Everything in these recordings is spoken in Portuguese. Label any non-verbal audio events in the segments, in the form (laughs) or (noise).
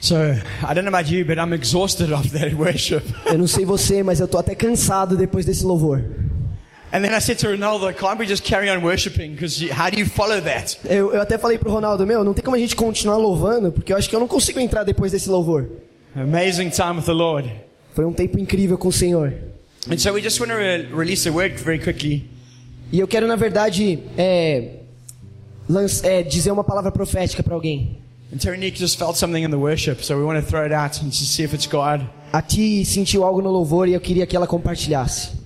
So, I don't know about you, but I'm exhausted (laughs) after that worship. Eu não sei você, mas eu tô até cansado depois desse louvor. And then I said to Ronaldo, can't we just carry on worshiping? Because how do you follow that? Eu, eu até falei pro Ronaldo, meu, não tem como a gente continuar louvando, porque eu acho que eu não consigo entrar depois desse louvor. Amazing time with the Lord. Foi um tempo incrível com o Senhor. And so we just want to re- release a word very quickly. E eu quero, na verdade, é, lanç- é, dizer uma palavra profética para alguém. And Terry just felt something in the worship, so we want to throw it out and just see if it's God. A Ti sentiu algo no louvor e eu queria que ela compartilhasse.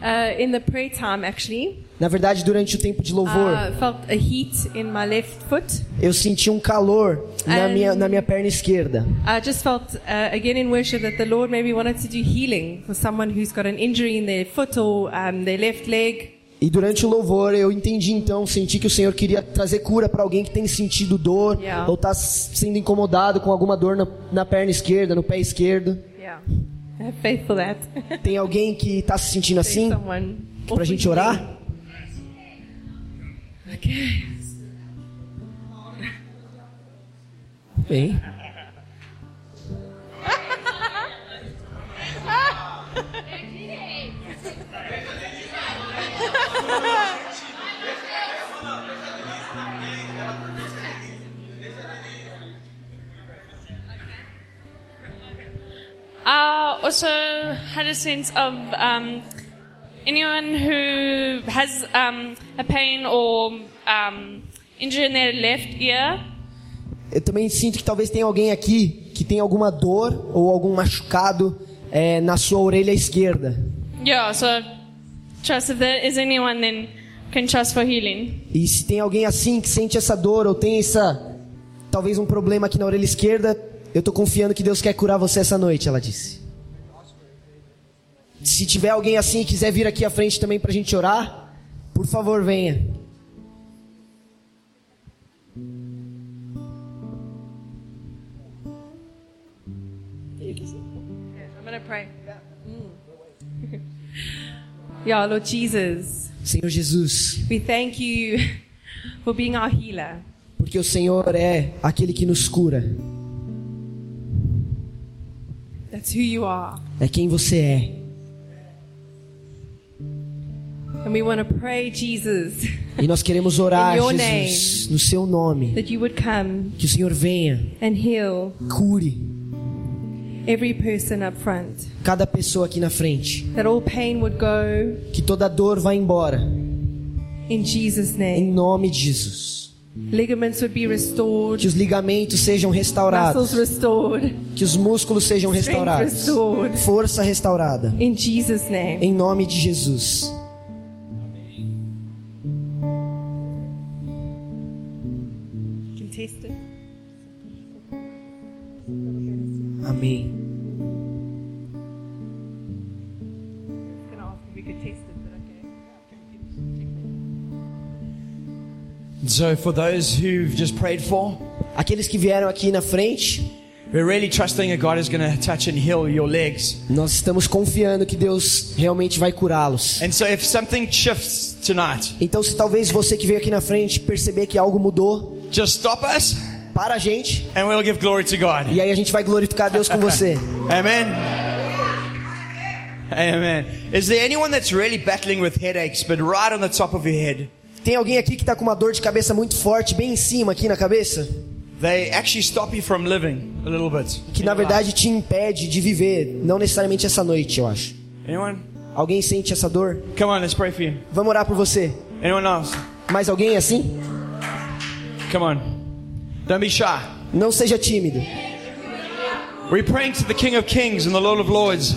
Uh, in the prayer time, actually, Na verdade, durante o tempo de louvor, I felt a heat in my left foot. eu senti um calor na minha, na minha perna esquerda. I just felt, uh, again in worship, that the Lord maybe wanted to do healing for someone who's got an injury in their foot or um, their left leg. E durante o louvor eu entendi então, senti que o Senhor queria trazer cura para alguém que tem sentido dor Yeah. ou está sendo incomodado com alguma dor na, na perna esquerda, no pé esquerdo. Yeah. (laughs) Faith for that. Tem alguém que está se sentindo assim? someone Pra gente orar? Okay. Bem. Also had a sense of um, anyone who has um, a pain or um, injury in their left ear. Eu também sinto que talvez tenha alguém aqui que tem alguma dor ou algum machucado é, na sua orelha esquerda. Yeah, so trust if there is anyone, then can trust for healing. E se tem alguém assim que sente essa dor ou tem essa talvez um problema aqui na orelha esquerda, eu tô confiando que Deus quer curar você essa noite, ela disse. Se tiver alguém assim e quiser vir aqui à frente também pra gente orar, por favor, venha. (laughs) Yeah, Lord Jesus, Senhor Jesus, we thank you for being our healer. porque o Senhor é aquele que nos cura. That's who you are. É quem você é. Pray, Jesus, E nós queremos orar, In your Jesus, no seu nome, that you would come que o Senhor venha, and heal cure every person up front. cada pessoa aqui na frente, That all pain would go que toda dor vá embora, in Jesus' em name. nome de Jesus. Ligaments would be restored, Que os ligamentos sejam restaurados, restored, que os músculos sejam restaurados, restored. força restaurada, In Jesus' name. em nome de Jesus. But okay. So, for those who've just prayed for, Aqueles que vieram aqui na frente, we're really trusting that God is going to touch and heal your legs. nós estamos confiando que Deus realmente vai curá-los. And so, if something shifts tonight, Então, se talvez você que veio aqui na frente perceber que algo mudou, just stop us para a gente and we'll give glory to God. e aí a gente vai glorificar Deus com você. Amen. Amen. Is there anyone that's really battling with headaches, but right on the top of your head? Tem alguém aqui que está com uma dor de cabeça muito forte, bem em cima aqui na cabeça? They actually stop you from living a little bit. Que na verdade te impede de viver, não necessariamente essa noite, eu acho. Anyone? Alguém sente essa dor? Come on, let's pray for you. Vamos orar por você. Anyone else? Mais alguém assim? Come on. Don't be shy. Não seja tímido. We're praying to the King of Kings and the Lord of Lords.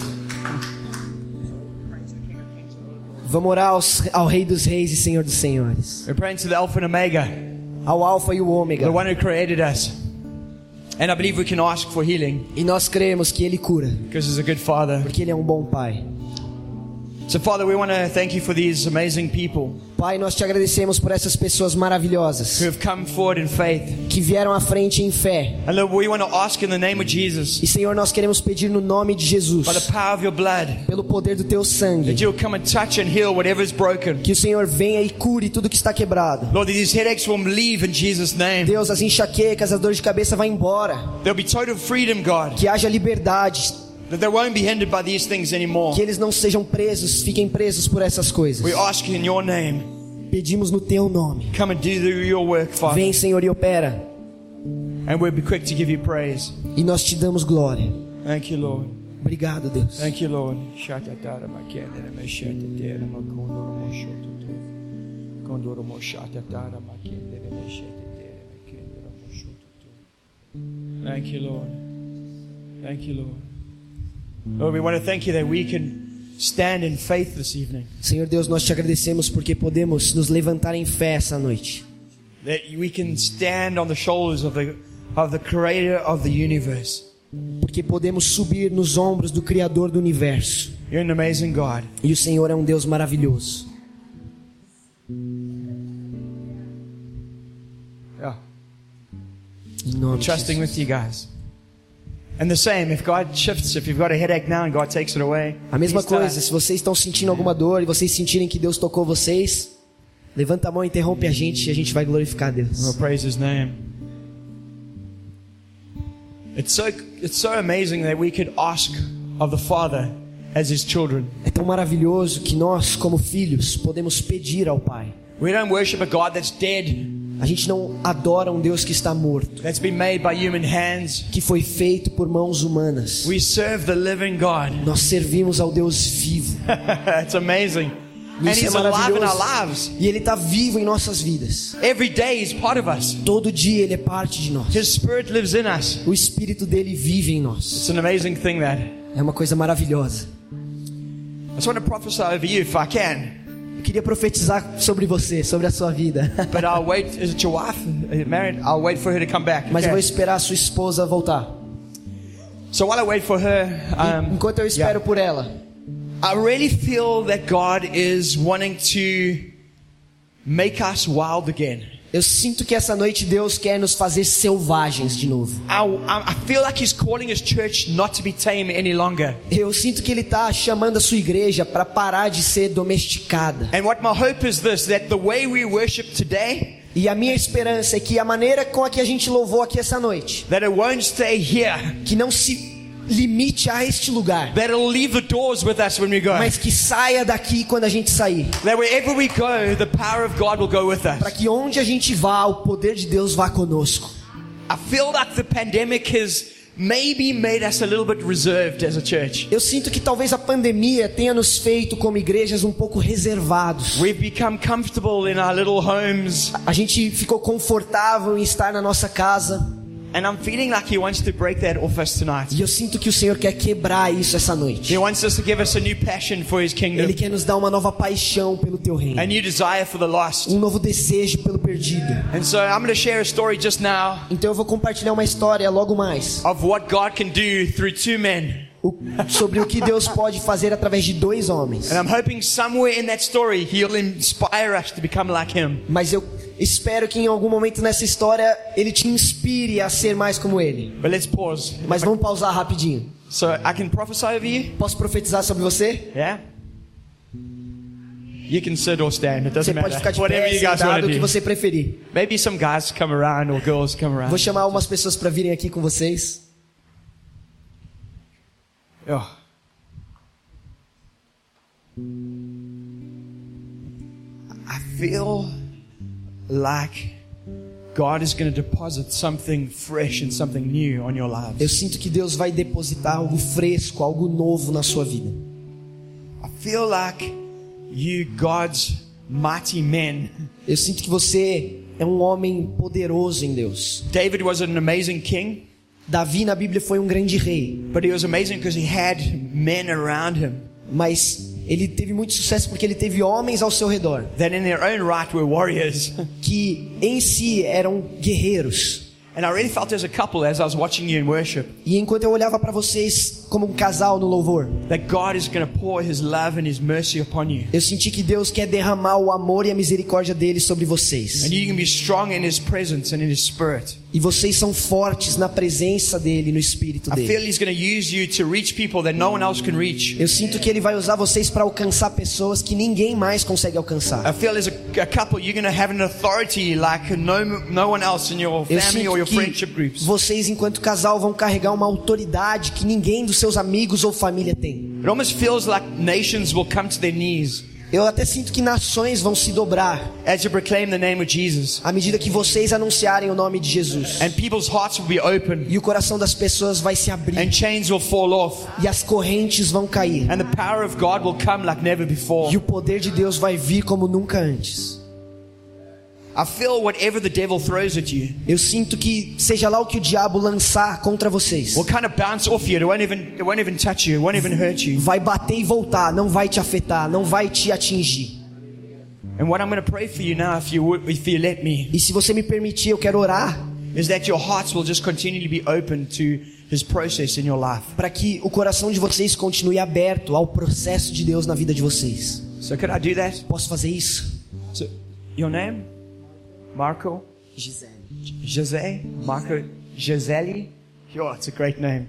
Vamos orar aos, ao Rei dos Reis e Senhor dos Senhores. We're praying to the Alpha and Omega, Ao Alfa e o Ômega. the one who created us. And I believe we can ask for healing E nós cremos que Ele cura, because He's a good Father. porque Ele é um bom Pai. So, Father, we want to thank you for these amazing people Pai, nós te agradecemos por essas pessoas maravilhosas who have come forward in faith. que vieram à frente em fé. And Lord, we want to ask in the name of Jesus, E Senhor, nós queremos pedir no nome de Jesus, by the power of your blood, pelo poder do teu sangue, that you'll come and touch and heal whatever is broken. que o Senhor venha e cure tudo que está quebrado. Lord, these headaches will leave in Jesus' name. Deus, as enxaquecas, as dores de cabeça vão embora. There'll be total freedom, God. Que haja liberdade, That they won't be hindered by these things anymore. que eles não sejam presos, fiquem presos por essas coisas. We ask in your name, Pedimos no teu nome. come and do your work, Father. Vem, Senhor, e opera. And we'll be quick to give you praise. E nós te damos glória. Thank you, Lord. Obrigado, Deus. Thank you, Lord. Thank you, Lord. Thank you, Lord. Senhor Deus, nós te agradecemos porque podemos nos levantar em fé essa noite. That we can stand on the shoulders of the, of the creator of the universe. Porque podemos subir nos ombros do Criador do universo. You're an amazing God. E o Senhor é um Deus maravilhoso. Yeah. Em nome de Trusting with you guys. A mesma coisa, se vocês estão sentindo alguma dor e vocês sentirem que Deus tocou vocês, levanta a mão, interrompe a gente e a gente vai glorificar a We'll Deus. praise His name. It's so it's so amazing that we could ask of the Father as His children. É tão maravilhoso que nós, como filhos, podemos pedir ao Pai. We don't worship a God that's dead, A gente não adora um Deus que está morto, that's been made by human hands. que foi feito por mãos humanas. We serve the living God. Nós servimos ao Deus vivo. (laughs) it's amazing. And Isso é He's alive in our maravilhoso. lives. E Ele está vivo em nossas vidas. Every day He's part of us. Todo dia Ele é parte de nós. O Espírito dele vive em nós. It's an amazing thing that. É uma coisa maravilhosa. I just want to prophesy over you if I can. Eu queria profetizar sobre você, sobre a sua vida. (laughs) But I'll wait. Is it your wife? Married? I'll wait for her to come back. Mas eu vou Okay. esperar a sua esposa voltar. So while I wait for her, um, Enquanto eu espero por ela, I really feel that God is wanting to make us wild again. Eu sinto que essa noite Deus quer nos fazer selvagens de novo. Eu sinto que Ele está chamando a sua igreja para parar de ser domesticada. And what my hope is this that the way we worship today, E a minha esperança é que a maneira com a que a gente louvou aqui essa noite, que não se limite a este lugar, that it'll leave the doors with us when we go. mas que saia daqui quando a gente sair. That wherever we go, the power of God will go with Para que onde a gente vá, o poder de Deus vá conosco. I feel like the pandemic has maybe made us a little bit reserved as a church. Eu sinto que talvez a pandemia tenha nos feito como igrejas um pouco reservados. We've become comfortable in our little homes, A gente ficou confortável em estar na nossa casa. And I'm feeling like He wants to break that off us tonight. E eu sinto que o Senhor quer quebrar isso essa noite. He wants us to give us a new passion for His kingdom, Ele quer nos dar uma nova paixão pelo teu reino. a new desire for the lost. Um novo desejo pelo perdido. And so I'm going to share a story just now Então eu vou compartilhar uma história logo mais of what God can do through two men. O- sobre o que Deus pode fazer através de dois homens. Like. Mas eu espero que em algum momento nessa história ele te inspire a ser mais como ele. Mas vamos pausar rapidinho. So I can prophesy over you? Posso profetizar sobre você? Yeah? You can sit or stand, it Você doesn't pode ficar de Whatever pé, sentado, o que você preferir. Maybe some guys come around or girls come Vou chamar algumas pessoas para virem aqui com vocês. Oh. I feel like God is going to deposit something fresh and something new on your Eu sinto que Deus vai depositar algo fresco, algo novo na sua vida. I feel like you, God's mighty men. Eu sinto que você é um homem poderoso em Deus. David was an amazing king, Davi na Bíblia foi um grande rei, but he was amazing because he had men around him mas ele teve muito sucesso porque ele teve homens ao seu redor that, in their own right, were warriors. (laughs) que em si eram guerreiros. And I really felt as a couple as I was watching you in worship E enquanto eu olhava para vocês como um casal no louvor, that God is going to pour his love and his mercy upon you. eu senti que Deus quer derramar o amor e a misericórdia dele sobre vocês. And you can be strong in his presence and in his spirit. E vocês são fortes na presença dele, no espírito dele. Eu sinto que ele vai usar vocês para alcançar pessoas que ninguém mais consegue alcançar. I feel as a, a couple you're going to have an authority like no, no one else in your Eu family or sinto your que friendship groups. vocês, enquanto casal, vão carregar uma autoridade que ninguém dos seus amigos ou família tem. It almost feels like nations will come to their knees Eu até sinto que nações vão se dobrar as you proclaim the name of Jesus. à medida que vocês anunciarem o nome de Jesus. And people's hearts will be open E o coração das pessoas vai se abrir. and chains will fall off. E as correntes vão cair. And the power of God will come like never before. E o poder de Deus vai vir como nunca antes. I feel whatever the devil throws at you Eu sinto que seja lá o que o diabo lançar contra vocês, will kind of bounce off you. It won't even, it won't even touch you. It won't even hurt you. vai bater e voltar, não vai te afetar, não vai te atingir. And what I'm going to pray for you now, if you would, if you let me, E se você me permitir, eu quero orar is that your hearts will just continually be open to His process in your life. para que o coração de vocês continue aberto ao processo de Deus na vida de vocês. So could I do that? Posso fazer isso? So, your name? Marco? Gisele. Jose? Marco? Gisele? Sure, it's a great name.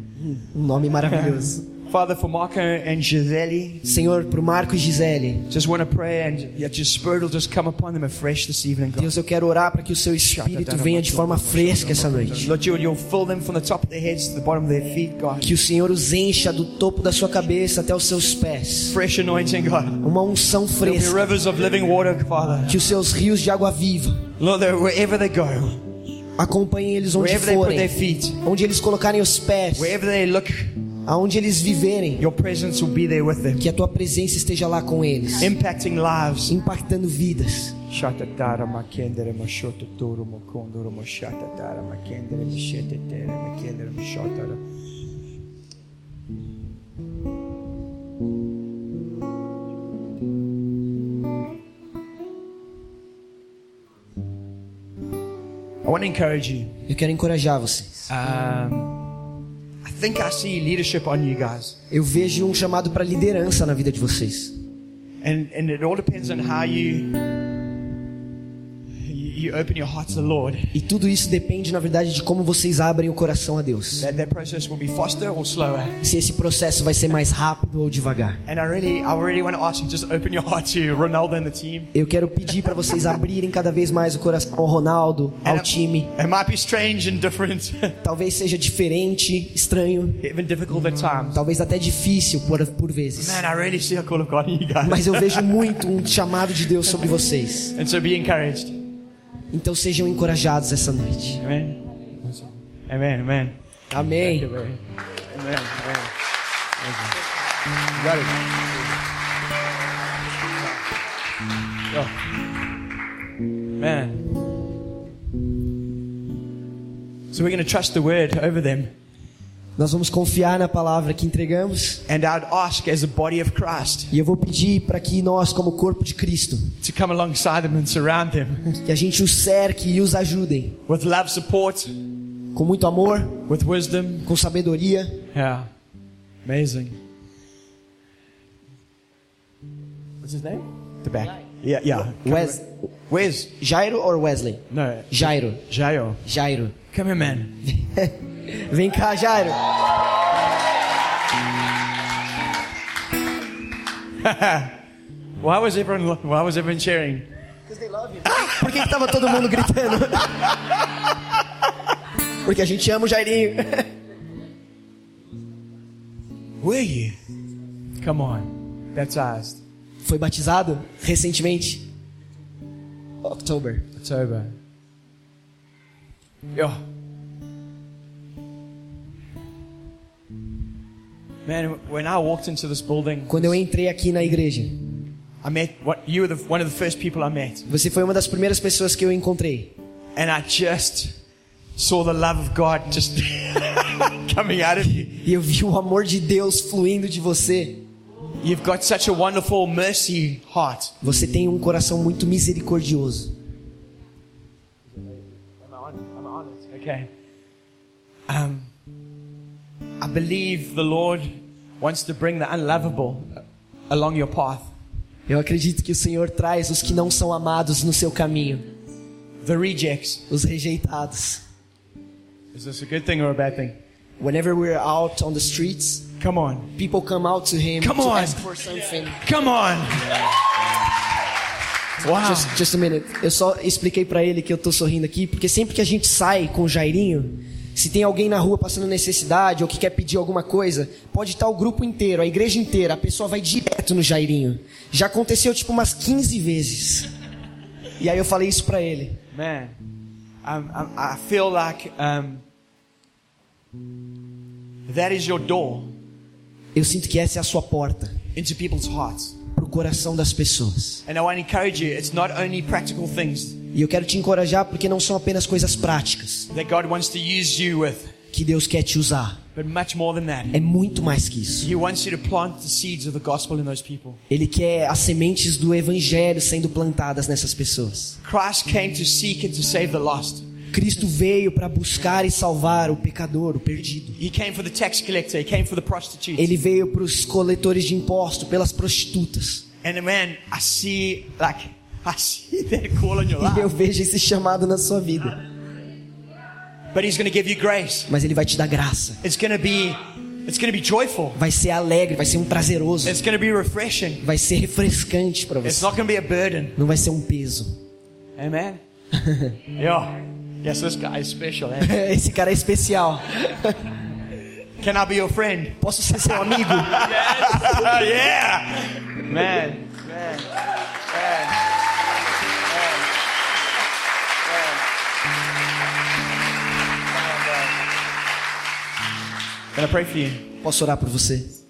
Um nome maravilhoso. Father, for Marco and Gisele, Senhor, pro Marco e Gisele, just want to pray and that your spirit will just come upon them afresh this evening, God. Deus, eu quero orar para que o seu espírito venha de forma fresca essa noite. Lord, you, you'll fill them from the top of their heads to the bottom of their feet, God. Que o Senhor os encha do topo da sua cabeça até os seus pés. Fresh anointing, God. Uma unção There'll be fresca. rivers of living water, Father. Que os seus rios de água viva Lord, wherever they go, acompanhem eles onde forem. feet, Onde eles colocarem os pés. wherever they look, Aonde eles viverem. your presence will be there with them, Que a tua presença esteja lá com eles. impacting lives. Impactando vidas. Eu quero encorajar vocês. Um, think I see leadership on you guys, Eu vejo um chamado para liderança na vida de vocês. and and it all depends on how you you, open your heart to the Lord. E tudo isso depende, na verdade, de como vocês abrem o coração a Deus. That that process will be faster or slower. Se esse processo vai ser mais rápido ou devagar. And I really, I really want to ask you, just open your heart to Ronaldo and the team. Eu quero pedir para vocês abrirem cada vez mais o coração ao Ronaldo, ao And it- time. It might be strange and different, (laughs) Talvez seja diferente, estranho, even difficult at times. talvez até difícil por, por vezes. Man, I really see a call of God in you guys. Mas eu vejo (laughs) muito um chamado de Deus sobre vocês. And so be encouraged. Então sejam encorajados essa noite. Amém. You got it. Go. Man. So we're going to trust the word over them. Nós vamos confiar na palavra que entregamos. And I'd ask, as a body of Christ, E eu vou pedir para que nós, como corpo de Cristo, to come alongside them and surround them que a gente os cerque e os ajudem with love, support, com muito amor, with wisdom. com sabedoria. Yeah. Amazing. What's his name? The back. Yeah, yeah. Wes. Where's? Jairo ou Wesley? No. Jairo. Jayo. Jairo. Come here, man. (laughs) Vem cá, Jairo. (laughs) Why was everyone? Why was everyone cheering? Por que, que tava todo mundo gritando? (laughs) Porque a gente ama o Jairinho. Were you? Come on. Baptized. Foi batizado recentemente? October. October. Yeah. Man, when I walked into this building, Quando eu entrei aqui na igreja, I met what you were the, one of the first people I met, você foi uma das primeiras pessoas que eu encontrei. and I just saw the love of God just (laughs) coming out of you. E eu vi o amor de Deus fluindo de você. You've got such a wonderful mercy heart. Você tem um coração muito misericordioso. Okay. Um, I believe the Lord wants to bring the unlovable along your path. Eu acredito que o Senhor traz os que não são amados no seu caminho, The rejects. os rejeitados. Is this a good thing or a bad thing? Whenever we're out on the streets, Come on. people come out to him Come to on. ask for something. Come on. Wow. Just, just a minute. Eu só expliquei pra ele que eu tô sorrindo aqui, porque sempre que a gente sai com o Jairinho, se tem alguém na rua passando necessidade ou que quer pedir alguma coisa, pode estar o grupo inteiro, a igreja inteira, a pessoa vai direto no Jairinho. Já aconteceu tipo umas 15 vezes. E aí eu falei isso pra ele. Man, um, um, I feel like um, that is your door Eu sinto que essa é a sua porta into people's hearts. pro coração das pessoas. And I want to encourage you, it's not only practical things E eu quero te encorajar porque não são apenas coisas práticas that God wants to use you with, que Deus quer te usar. but much more than that. É muito mais que isso. Ele quer as sementes do evangelho sendo plantadas nessas pessoas. Christ came to seek and to save the lost. Cristo veio para buscar e salvar o pecador, o perdido. Ele veio para os coletores de imposto, pelas prostitutas. And man, I see like E eu vejo esse chamado na sua vida. But he's going to give you grace. Mas ele vai te dar graça. Vai ser alegre, vai ser um prazeroso. It's going to be refreshing. Vai ser refrescante para It's você. not going to be a burden. Não vai ser um peso. (laughs) Yes, special. Eh? (laughs) Esse cara é especial. Can I be your friend? Posso ser seu amigo? (laughs) yeah. Man. Man. Man. I pray for you? Posso orar por você?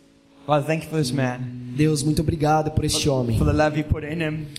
Father, thank you for this man. Deus, muito obrigado por este homem,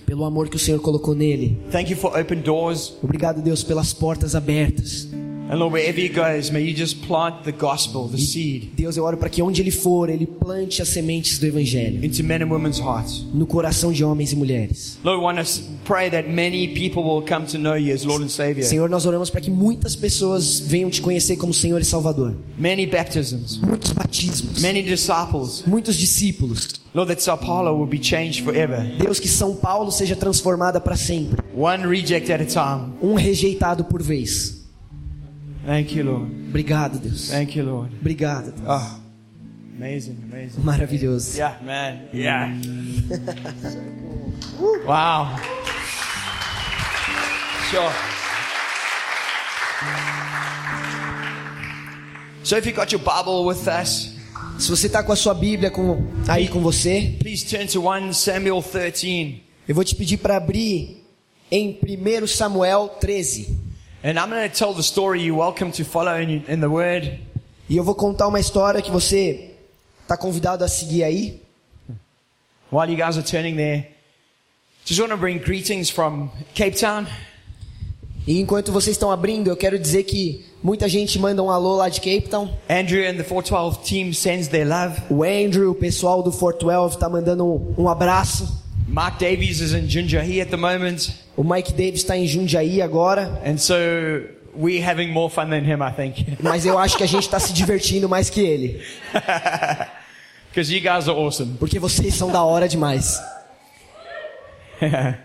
pelo amor que o Senhor colocou nele. Thank you for open doors. Obrigado, Deus, pelas portas abertas. And Lord, wherever he goes, may you just plant the gospel, the seed, Deus, eu oro para que onde ele for, ele plante as sementes do evangelho into men and women's hearts. no coração de homens e mulheres. Lord, we want to pray that many people will come to know you as Lord and Savior. Senhor, nós oramos para que muitas pessoas venham te conhecer como Senhor e Salvador. Many baptisms, Muitos batismos, many disciples. muitos discípulos. Lord, that Sao Paulo will be changed forever. Deus, que São Paulo seja transformada para sempre. One reject at a time. Um rejeitado por vez. Thank you, Lord. Obrigado, Deus. Thank you, Lord. Obrigado. Deus. Oh, amazing, amazing. Maravilhoso. Yeah, man. Yeah. (laughs) wow. Sure. So if you got your Bible with us, Se você está com a sua Bíblia com, aí com você, please turn to 1 Samuel 13. eu vou te pedir para abrir em 1 Samuel 13. And I'm going to tell the story you're welcome to follow in, in the Word. E eu vou contar uma história que você está convidado a seguir aí. While you guys are turning there, just want to bring greetings from Cape Town. E enquanto vocês estão abrindo, eu quero dizer que muita gente manda um alô lá de Cape Town. Andrew and the 412 team sends their love. O Andrew, o pessoal do Fort 12 tá mandando um, um abraço. Mark Davies is in Junjahi at the moment. O Mike Davis está em Jundiaí agora. And so we're having more fun than him, I think. (laughs) Mas eu acho que a gente está se divertindo mais que ele. (laughs) Because you guys are awesome. Porque vocês são da hora demais. (laughs)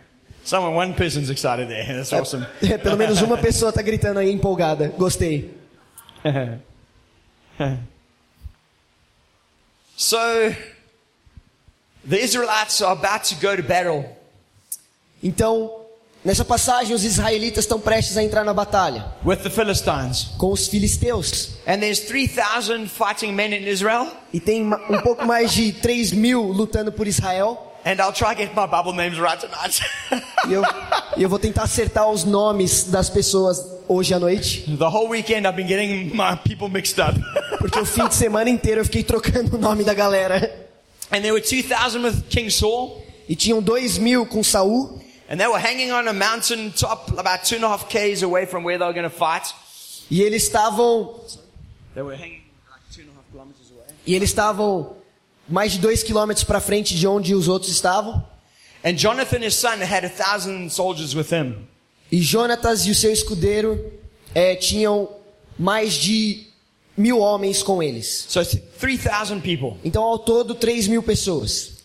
Someone, one person's excited there. That's awesome. Pelo menos uma pessoa tá gritando aí empolgada. Gostei. so the Israelites are about to go to battle. Então, nessa passagem, os israelitas estão prestes a entrar na batalha with the Philistines. com os filisteus. And there's 3,000 fighting men in Israel. E tem um pouco mais de 3 mil lutando por Israel. And I'll try to get my Bible names right tonight. (laughs) E eu, eu vou tentar acertar os nomes das pessoas hoje à noite. the whole weekend I've been getting my people mixed up. Porque o fim de semana inteiro eu fiquei trocando o nome da galera. And there were 2,000 with King Saul. E tinham 2 mil com Saul. And they were hanging on a mountain top about two and a half k's away from where they were going to fight. E eles estavam. They were hanging like two and a half kilometers away. E eles estavam mais de 2 quilômetros para frente de onde os outros estavam. And Jonathan, his son, had a thousand soldiers with him. E Jonatas e o seu escudeiro eh, tinham mais de mil homens com eles. So th- 3,000 people. Então, ao todo, 3 mil pessoas.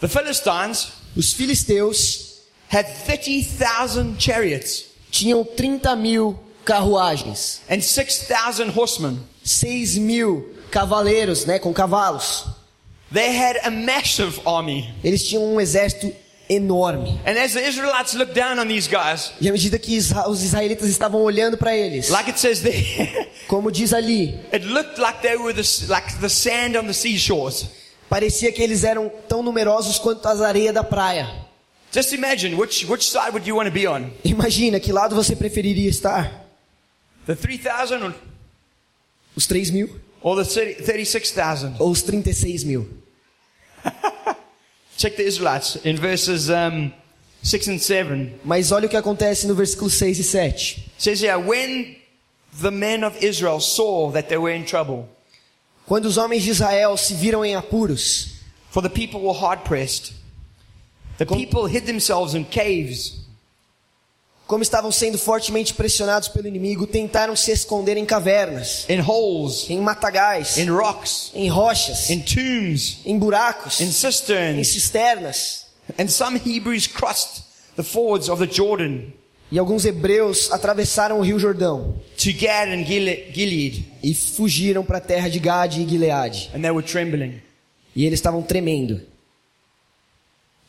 The Philistines Os filisteus had 30,000 chariots tinham 30 mil carruagens, and 6,000 horsemen. 6 mil cavaleiros, né, com cavalos. They had a massive army. Eles tinham um exército enorme. And as the Israelites looked down on these guys, E à medida que os israelitas estavam olhando para eles, like it says there, (laughs) como diz ali, it looked like they were the, like the sand on the seashores. parecia que eles eram tão numerosos quanto as areias da praia. Just imagine which, which side would you want to be on? Imagina que lado você preferiria estar? The 3,000 or, Os 3 mil or the 30 36,000? ou os 36 mil? (laughs) Check the Israelites in verses um, 6 and 7. Mas olha o que acontece no versículo 6 e 7. It says here, when the men of Israel saw that they were in trouble, Quando os homens de Israel se viram em apuros, for the people were hard pressed, the people hid themselves in caves como estavam sendo fortemente pressionados pelo inimigo, tentaram se esconder em cavernas, in holes, em matagais, in rocks, em rochas, in tombs, em buracos, in em cisterns. cisternas. And some Hebrews crossed the fords of the Jordan E alguns hebreus atravessaram o rio Jordão to Gad and Gile- Gilead, e fugiram para a terra de Gade e Gileade. and they were trembling. E eles estavam tremendo. And so they see this massive army coming towards them.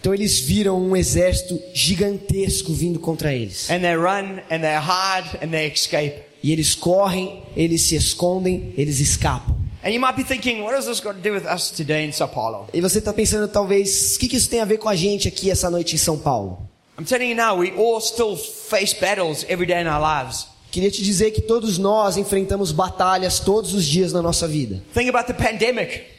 Então eles viram um exército gigantesco vindo contra eles. And they run and they hide and they escape. E eles correm, eles se escondem, eles escapam. And you might be thinking, what has this got to do with us today in Sao Paulo? E você está pensando, talvez, o que, que isso tem a ver com a gente aqui essa noite em São Paulo? I'm telling you now, we all still face battles every day in our lives. Queria te dizer que todos nós enfrentamos batalhas todos os dias na nossa vida. Think about the pandemic.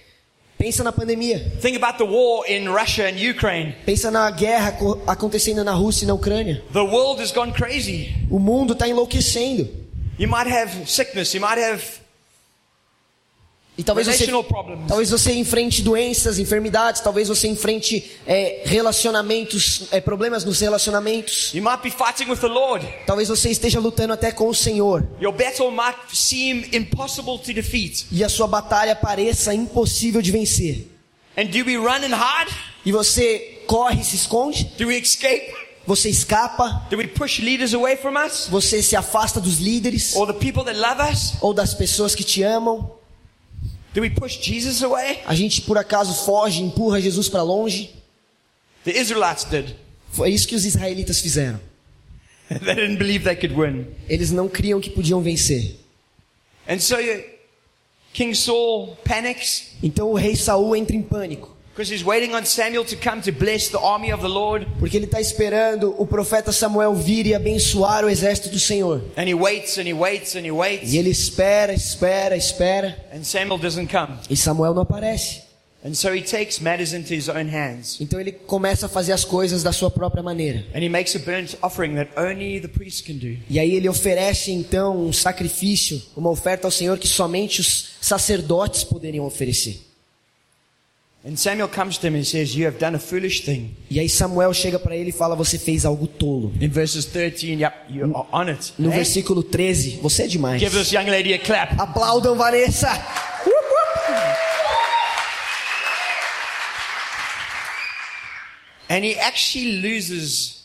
Pensa na pandemia. Think about the war in Russia and Ukraine. Pensa na guerra co- acontecendo na Rússia e na Ucrânia. The world has gone crazy. O mundo está enlouquecendo. You might have sickness, you might have E talvez você, talvez você enfrente doenças, enfermidades, talvez você enfrente é, relacionamentos, é, problemas nos relacionamentos. Talvez você esteja lutando até com o Senhor. E a sua batalha pareça impossível de vencer. And do we run and hide? E você corre e se esconde? Do we escape? Você escapa? Do we push leaders away from us? Você se afasta dos líderes? Or the people that love us? Ou das pessoas que te amam? Do we push Jesus away? A gente por acaso foge, empurra Jesus para longe? The Israelites did. Foi isso que os israelitas fizeram. (laughs) they didn't believe they could win. Eles não criam que podiam vencer. And so King Saul panics Então o rei Saul entra em pânico, because he's waiting on Samuel to come to bless the army of the Lord. porque ele está esperando o profeta Samuel vir e abençoar o exército do Senhor. And he waits and he waits and he waits. E ele espera, espera, espera, And Samuel doesn't come. e Samuel não aparece. And so he takes matters into his own hands. Então ele começa a fazer as coisas da sua própria maneira. And he makes a burnt offering that only the priest can do. E aí ele oferece então um sacrifício, uma oferta ao Senhor que somente os sacerdotes poderiam oferecer. E aí Samuel chega para ele e fala: Você fez algo tolo. In verses 13, yep, you're on it. No Hey? versículo 13, você é demais. Give this young lady a clap. Aplaudam Vanessa. And he actually loses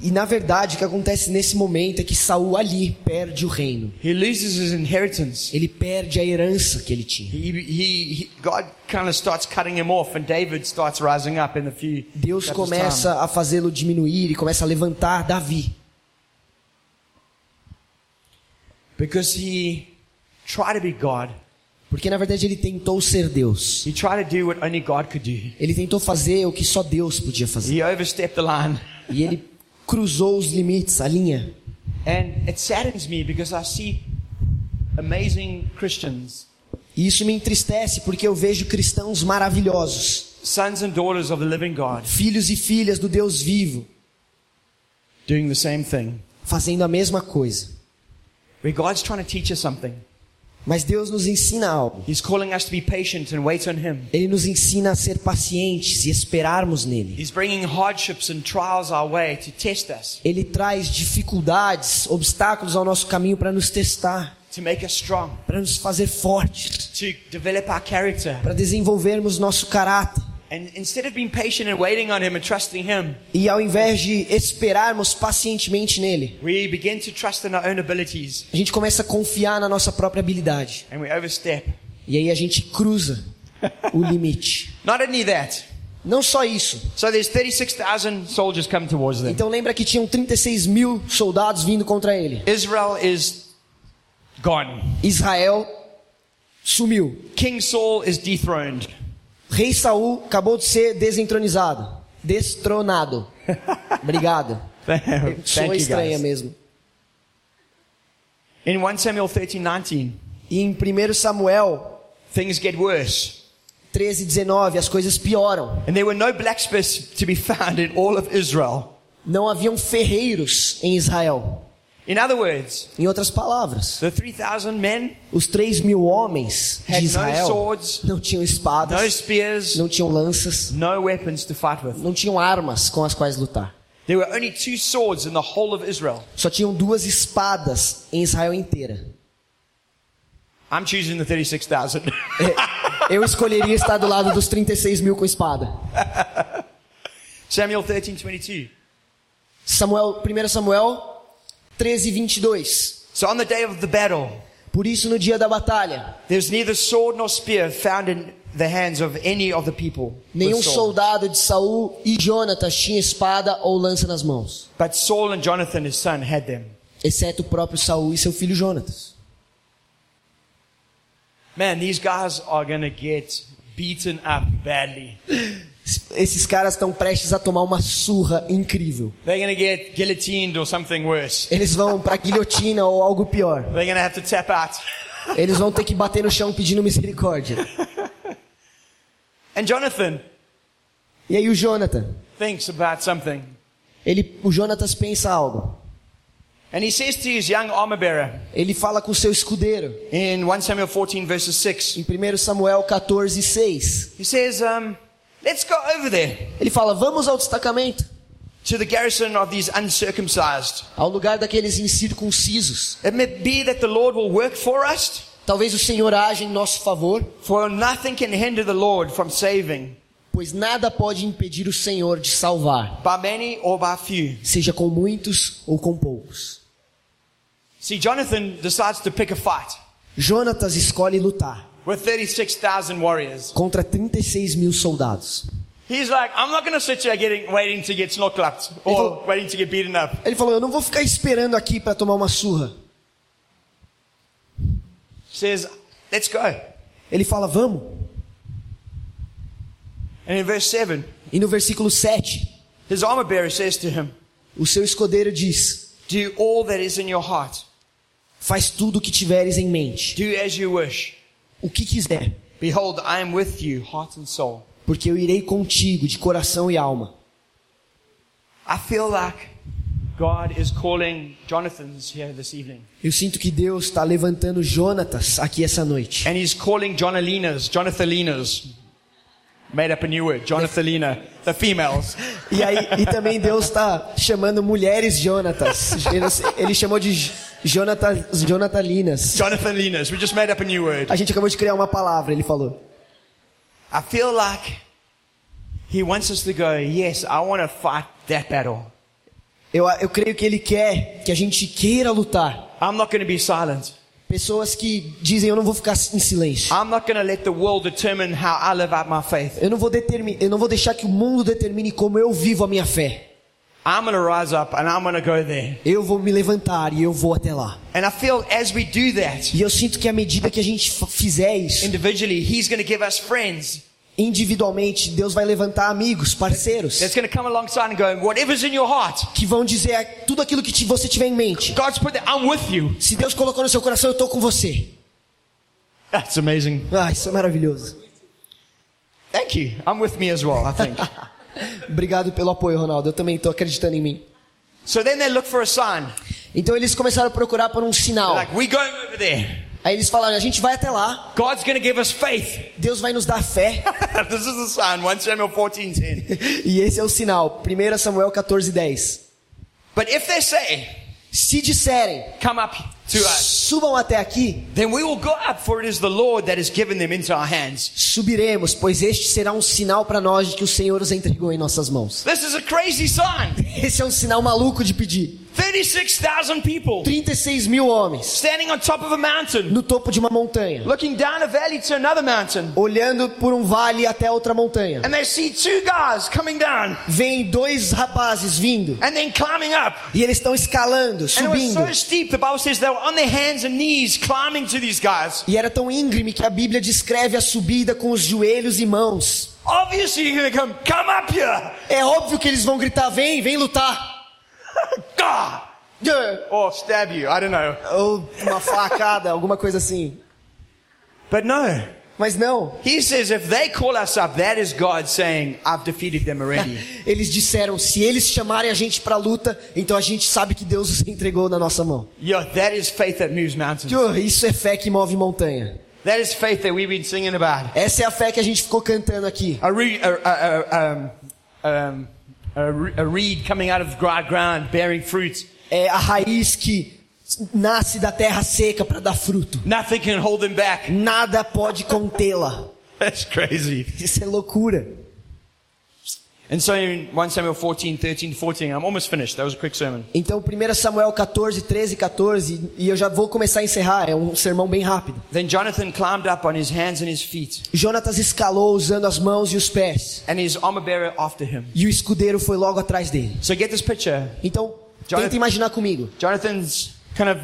E na verdade, o que acontece nesse momento é que Saul ali perde o reino. He loses his inheritance. Ele perde a herança que ele tinha. He, he, he, God kind of starts cutting him off, and David starts rising up in a few. Deus começa a fazê-lo diminuir e começa a levantar Davi. because he tried to be God. Porque na verdade ele tentou ser Deus. Ele tentou fazer o que só Deus podia fazer. E ele cruzou os limites, a linha. and it saddens me because I see amazing Christians, E isso me entristece porque eu vejo cristãos maravilhosos, sons and daughters of the living God, filhos e filhas do Deus vivo, doing the same thing. fazendo a mesma coisa. Where God's trying to teach us something, Mas Deus nos ensina algo. He's calling us to be patient and wait on Him. Ele nos ensina a ser pacientes e esperarmos nele. He's bringing hardships and trials our way to test us, Ele traz dificuldades, obstáculos ao nosso caminho para nos testar, to make us strong, para nos fazer fortes, to develop our character. para desenvolvermos nosso caráter. And instead of being patient and waiting on Him and trusting Him, E ao invés de esperarmos pacientemente nele, we begin to trust in our own abilities a gente começa a confiar na nossa própria habilidade. and we overstep. E aí a gente cruza o (laughs) limite. Not only that, Não só isso. so there's 36,000 soldiers come towards them. Então lembra que tinham 36 mil soldados vindo contra ele. Israel is gone. Israel sumiu. King Saul is dethroned. Rei Saul acabou de ser desentronizado. Destronado. (laughs) Obrigado. Sou estranha mesmo. In 1 Samuel 13, 19, E em 1 Samuel things get worse. 13, 19, as coisas pioram. And there were no blacksmiths to be found in all of Israel. Não haviam ferreiros em Israel. In other words, Em outras palavras, the 3,000 men os 3 mil homens de no Israel swords, não tinham no espadas, spears, não tinham lanças, no weapons to fight with. não tinham armas com as quais lutar. There were only two swords in the whole of Israel. Só tinham duas espadas em Israel inteira. I'm choosing the 36,000. (laughs) Eu escolheria estar do lado dos 36 mil com espada. Samuel 13, 22. Samuel, 1 Samuel 13, 22. So on the day of the battle, Por isso, no dia da batalha, there's neither sword nor spear found in the hands of any of the people. nenhum soldado de Saul e Jonatas tinha espada ou lança nas mãos, But Saul and Jonathan, his son, had them. exceto o próprio Saul e seu filho Jonatas. Man, these guys are to get beaten up badly. (laughs) Esses caras estão prestes a tomar uma surra incrível. They're going to get guillotined or something worse. Eles vão para guilhotina ou algo pior. Eles vão ter que bater no chão pedindo misericórdia. And Jonathan E aí o Jonathan, thinks about something. ele, o Jonatas pensa algo. And he says to his young armor bearer Ele fala com o seu escudeiro in 1 Samuel 14, verses 6. em 1 Samuel 14, 6. He says, um, Let's go over there Ele fala: Vamos ao destacamento, to the garrison of these uncircumcised. ao lugar daqueles incircuncisos. It may be that the Lord will work for us, Talvez o Senhor age em nosso favor, for nothing can hinder the Lord from saving, pois nada pode impedir o Senhor de salvar, by many or by few. seja com muitos ou com poucos. See, Jonathan decides to pick a fight Jonatas escolhe lutar with 36,000 warriors. Contra 36 mil soldados. He's like, I'm not going to sit here getting, waiting to get snorklapped or waiting to get beaten up. Ele falou: Eu não vou ficar esperando aqui para tomar uma surra. says, let's go. Ele fala: Vamos. And in verse 7, E no versículo 7, his armor bearer says to him, o seu escudeiro diz: Do all that is in your heart. Faz tudo o que tiveres em mente, Do as you wish. O que quiser, Behold, I am with you, heart and soul. porque eu irei contigo de coração e alma. I feel like God is calling Jonathan's here this evening. Eu sinto que Deus está levantando Jonatas aqui essa noite. And he's calling Jonathalinas, Jonathalinas. Made up a new word, Jonathalina, the females. E aí e também Deus está chamando mulheres Jonatas. Ele, ele chamou de Jonatas, Jonatalinas. Jonathalinas, we just made up a new word. A gente acabou de criar uma palavra, ele falou. I feel like he wants us to go, yes, I want to fight that battle. Eu, eu creio que ele quer que a gente queira lutar. I'm not going to be silent. Pessoas que dizem eu não vou ficar em silêncio. I'm not going to let the world determine how I live out my faith. Eu não vou determin, eu não vou deixar que o mundo determine como eu vivo a minha fé. Eu vou me levantar e eu vou até lá. And I feel as we do that, E eu sinto que à medida que a gente fizer isso, individually, he's going to give us friends individualmente, Deus vai levantar amigos, parceiros, that's going to come alongside and go, whatever's in your heart, que vão dizer tudo aquilo que você tiver em mente. God's put that, I'm with you. Se Deus colocou no seu coração, eu estou com você. That's amazing. Ah, isso é maravilhoso. Thank you. I'm with me as well, I think. (laughs) Obrigado pelo apoio, Ronaldo. Eu também estou acreditando em mim. so then they look for a sign. Então eles começaram a procurar por um sinal. like, we're going over there. Aí eles falaram: a gente vai até lá, God's to give us faith. Deus vai nos dar fé. (laughs) this is the sign, 1 Samuel 14:10. (laughs) e esse é o sinal. 1 Samuel 14, 10. But if they say, Se disserem, come up subam até aqui, then we will go up, for it is the Lord that has given them into our hands. subiremos, pois este será um sinal para nós de que o Senhor os entregou em nossas mãos. This is a crazy sign. Esse é um sinal maluco de pedir. 36,000 people 36 mil homens standing on top of a mountain, no topo de uma montanha, looking down a valley to another mountain. olhando por um vale até outra montanha. And they see two guys coming down Vêm dois rapazes vindo and then climbing up. e eles estão escalando, And it was subindo. so steep, the Bible says they were on their hands and knees climbing to these guys. E era tão íngreme que a Bíblia descreve a subida com os joelhos e mãos. Obviously, you're come, come up here. É óbvio que eles vão gritar: vem, vem lutar. (laughs) God. Or stab you, I don't know. Ou uma facada, alguma coisa assim. But no. Mas não. He says if they call us up, that is God saying, I've defeated them already. (laughs) Eles disseram: se eles chamarem a gente para luta, então a gente sabe que Deus os entregou na nossa mão. yeah, that is faith that moves mountains. Tio, Isso é fé que move montanha. That is faith that we've been singing about. Essa é a fé que a gente ficou cantando aqui. A, re- a, a, um, um, a, re- a reed coming out of dry ground, bearing. É a raiz que nasce da terra seca para dar fruto. Nothing can hold them back. Nada pode contê-la. (laughs) That's crazy. Isso é loucura. Então, 1 Samuel 14, 13 e 14, e eu já vou começar a encerrar, é um sermão bem rápido. Then Jonathan climbed up on his hands and his feet, Jonatas escalou usando as mãos e os pés, and his armor bearer after him. e o escudeiro foi logo atrás dele. So get this picture. Então, Jonathan- tenta imaginar comigo. Jonathan's kind of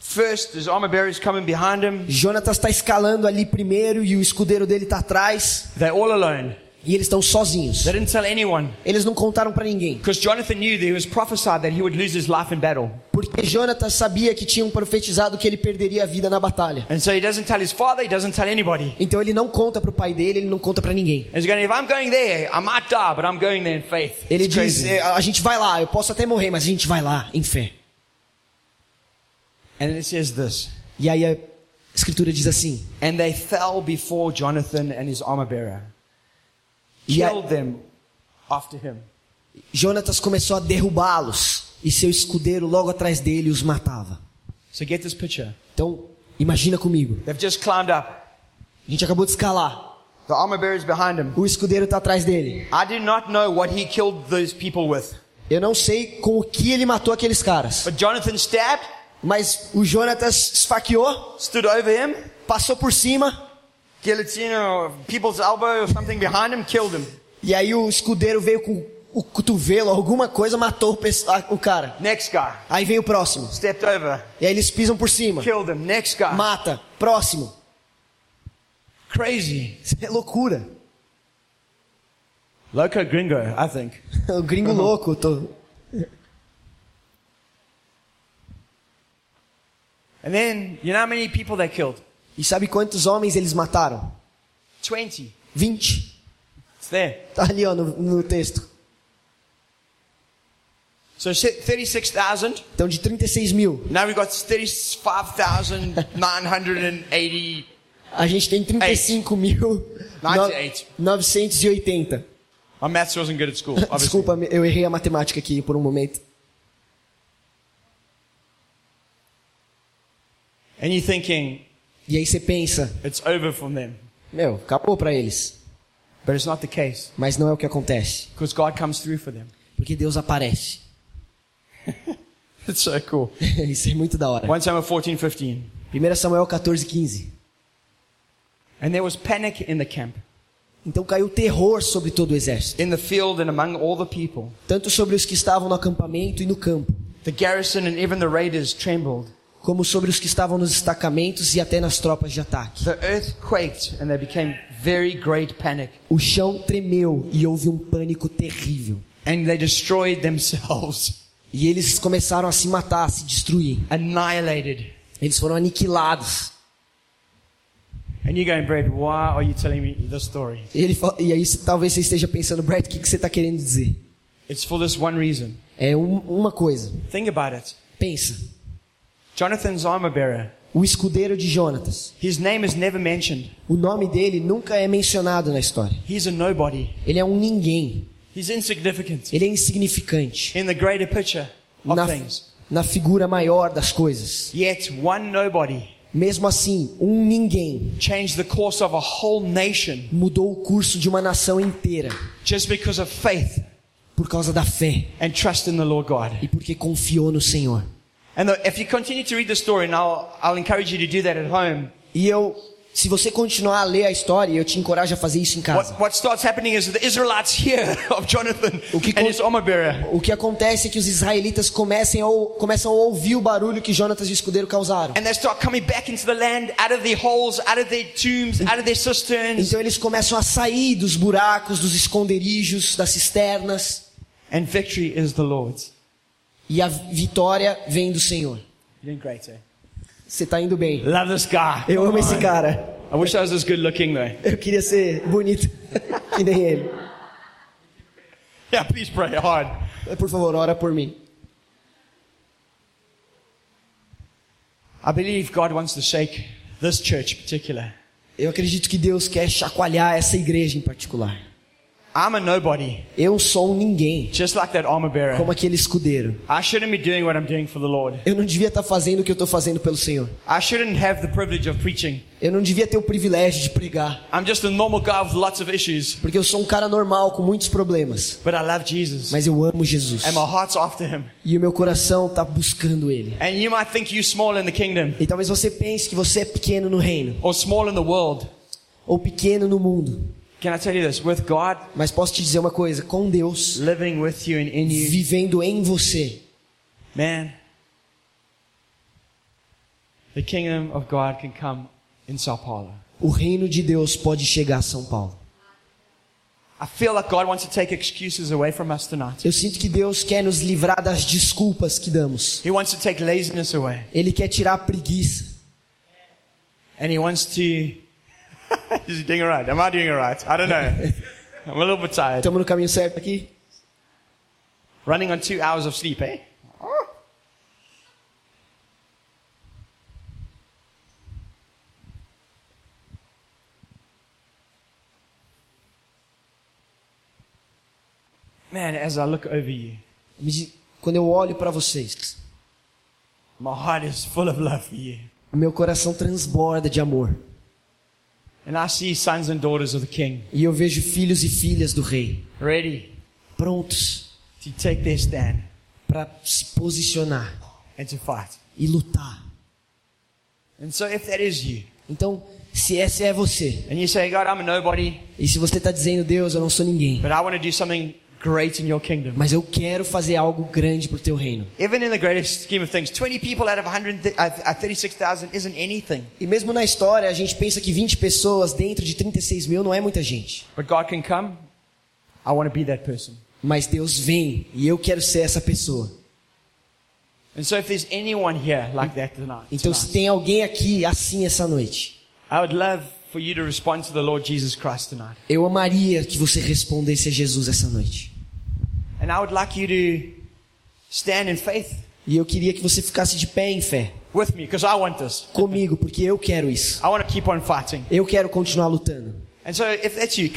first, his armor bearer is coming behind him. Jonatas está escalando ali primeiro e o escudeiro dele está atrás, They're all alone. E eles estão sozinhos. They didn't tell anyone. Eles não contaram para ninguém, Because Jonathan knew that it was prophesied that he would lose his life in battle. porque Jonatas sabia que tinham profetizado que ele perderia a vida na batalha. And so he doesn't tell his father, he doesn't tell anybody. Então ele não conta para o pai dele, ele não conta para ninguém. He's going, if I'm going there, I might die, but I'm going there in faith. Ele It's diz: crazy. "É, a gente vai lá, eu posso até morrer, mas a gente vai lá em fé. And it says this. E aí a escritura diz assim: And they fell before Jonathan and his armor bearer. E a- Killed them after him. Jonatas começou a derrubá-los e seu escudeiro logo atrás dele os matava. So get this picture. Então, imagina comigo. They've just climbed up. A gente acabou de escalar. The armor bearer is behind him. O escudeiro está atrás dele. I do not know what he killed those people with. Eu não sei com o que ele matou aqueles caras. But Jonathan stabbed, Mas o Jonatas esfaqueou, stood over him, passou por cima, guillotine or people's elbow or something behind him, killed him. e aí o escudeiro veio com o cotovelo, alguma coisa, matou o cara. Next guy. Aí vem o próximo. Stepped over, E aí eles pisam por cima. killed him. Next guy. Mata. Próximo. Crazy. Isso é loucura. Loco gringo, I think. (laughs) O gringo louco. Tô... And then, you know how many people they killed? E sabe quantos homens eles mataram? 20. 20. It's there. Tá ali ó, no, no texto. So si- 36,000. Então de 36 mil, Now we've got 35,980. a gente tem 35 mil 98. 980. My maths wasn't good at school, (laughs) obviously. Desculpa, eu errei a matemática aqui por um momento. And you're thinking, E aí você pensa, it's over them. meu, acabou pra eles. But it's not the case. Mas não é o que acontece. Because God comes through for them. Porque Deus aparece. (laughs) It's so cool. (laughs) Isso é muito da hora. 1 Samuel 14, 15. 1 Samuel 14, 15. And there was panic in the camp, Então caiu terror sobre todo o exército. in the field and among all the people. Tanto sobre os que estavam no acampamento e no campo. The garrison and even the raiders trembled. Como sobre os que estavam nos destacamentos e até nas tropas de ataque. The earth quaked and there became very great panic. O chão tremeu e houve um pânico terrível. And they destroyed themselves, (laughs) E eles começaram a se matar, a se destruir. annihilated. Eles foram aniquilados. And you're going, Brad, why are you telling me this story? E, ele, e aí talvez você esteja pensando, Brett, o que, que você está querendo dizer? It's for this one reason. É um- uma coisa. Think about it. Pensa. Jonathan's armor bearer o escudeiro de Jonatas. His name is never mentioned. O nome dele nunca é mencionado na história. He's a nobody. Ele é um ninguém. He's insignificant Ele é insignificante in the greater picture of na, things. na figura maior das coisas. Yet one nobody Mesmo assim, um ninguém changed the course of a whole nation mudou o curso de uma nação inteira just because of faith por causa da fé and trust in the Lord God. e porque confiou no Senhor. And the, if you continue to read the story, and I'll, I'll encourage you to do that at home, E eu, se você continuar a ler a história, eu te encorajo a fazer isso em casa. what, what starts happening is the Israelites hear (laughs) of Jonathan O que and con- his armor bearer. O que acontece é que os israelitas começam a ouvir o barulho que Jonatas e o escudeiro causaram. And they start coming back into the land, out of their holes, out of their tombs, out of their cisterns. Então eles começam a sair dos buracos, dos esconderijos, das cisternas, And victory is the Lord's. E a vitória vem do Senhor. Você tá indo bem. Love this guy. Eu amo esse cara. I wish I was as good looking though. Eu queria ser bonito (laughs) que nem ele. Yeah, please pray hard. Por favor, ora por mim. I believe God wants to shake this church in particular. Eu acredito que Deus quer chacoalhar essa igreja em particular. I'm a nobody, Eu sou um ninguém, just like that armor bearer. como aquele escudeiro. I shouldn't be doing what I'm doing for the Lord. Eu não devia estar fazendo o que eu estou fazendo pelo Senhor. I shouldn't have the privilege of preaching. Eu não devia ter o privilégio de pregar, I'm just a normal guy with lots of issues, porque eu sou um cara normal com muitos problemas, but I love Jesus. mas eu amo Jesus. And my heart's after him. E o meu coração está buscando Ele. And you might think you're small in the kingdom E talvez você pense que você é pequeno no reino, or small in the world. ou pequeno no mundo. Can I tell you this? With God Mas posso te dizer uma coisa: com Deus, living with you and in you, vivendo em você, man, the kingdom of God can come in Sao Paulo. o reino de Deus pode chegar a São Paulo. I feel like God wants to take excuses away from us tonight. Eu sinto que Deus quer nos livrar das desculpas que damos. He wants to take laziness away. Ele quer tirar a preguiça. And He wants to. (laughs) Is he doing alright? Am I doing alright? I don't know. I'm a little bit tired. Estamos no caminho certo aqui? Running on two hours of sleep, eh? Man, as I look over you, Quando eu olho para vocês, my heart is full of love for you. meu coração transborda de amor. E eu vejo filhos e filhas do Rei. Ready? Prontos to take their stand. para se posicionar and to fight. e lutar. And so, if that is you, Então, se esse é você, and you say, God, I'm a nobody, e se você está dizendo, Deus, eu não sou ninguém, but I want to do something great in your kingdom. mas eu quero fazer algo grande para o teu reino. Even in the greatest scheme of things, 20 people out of 100, uh, 36,000 isn't anything. E mesmo na história, a gente pensa que 20 pessoas dentro de 36 mil não é muita gente. But God can come. I want to be that person. Mas Deus vem e eu quero ser essa pessoa. And so, if there's anyone here like that tonight, Então, se tem alguém aqui assim essa noite, I would love for you to respond to the Lord Jesus Christ tonight. eu amaria que você respondesse a Jesus essa noite. And I would like you to stand in faith E eu queria que você ficasse de pé em fé with me because I want this. comigo, porque eu quero isso. Eu quero continuar lutando. So, you,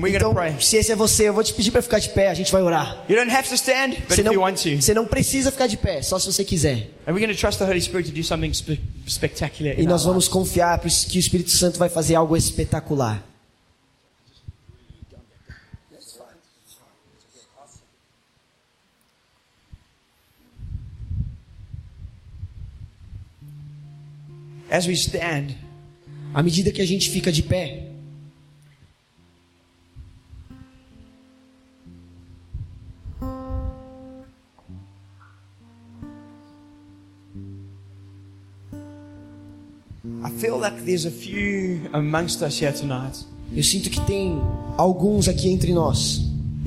me Então, se esse é você, eu vou te pedir para ficar de pé, a gente vai orar. Stand, Você não, você não precisa ficar de pé, só se você quiser. E nós vamos lives. confiar que o Espírito Santo vai fazer algo espetacular. As we stand, À medida que a gente fica de pé, I feel like there's a few amongst us here tonight eu sinto que tem alguns aqui entre nós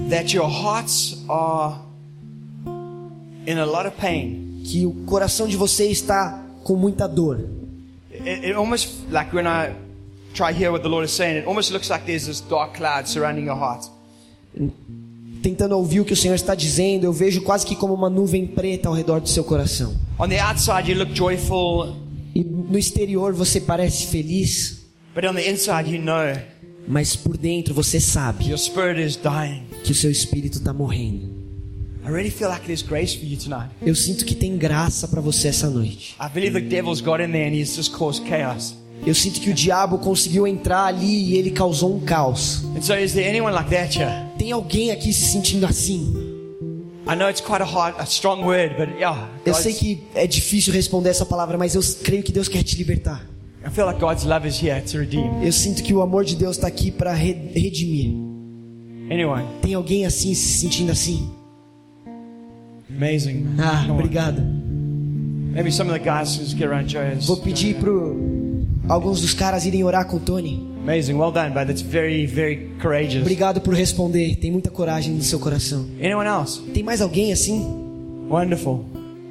that your hearts are in a lot of pain. que o coração de você está com muita dor. It, it almost like when I try to hear what the Lord is saying, it almost looks like there's this dark cloud surrounding your heart. Tentando ouvir o que o Senhor está dizendo, eu vejo quase que como uma nuvem preta ao redor do seu coração. On the outside, you look joyful E no exterior você parece feliz, but on the inside, you know mas por dentro você sabe your spirit is dying. que o seu espírito está morrendo. I really feel like there's grace for you tonight. Eu sinto que tem graça para você essa noite. I believe the devil's got in there and he's just caused chaos. Eu sinto que o diabo conseguiu entrar ali e ele causou um caos. And so, is there anyone like that here? Tem alguém aqui se sentindo assim? I know it's quite a hard, a strong word, but yeah, Eu sei que é difícil responder essa palavra, mas eu creio que Deus quer te libertar. I feel like God's love is here to redeem. Eu sinto que o amor de Deus está aqui para redimir. Anyone? Tem alguém assim se sentindo assim? Amazing. man. Ah, Come obrigado. Maybe some of the guys just get around Joe's. Vou pedir pro alguns dos caras irem orar com o Tony. Amazing. Well done, bud. That's very, very courageous. Obrigado por responder. Tem muita coragem no seu coração. Anyone else? Tem mais alguém assim? Wonderful.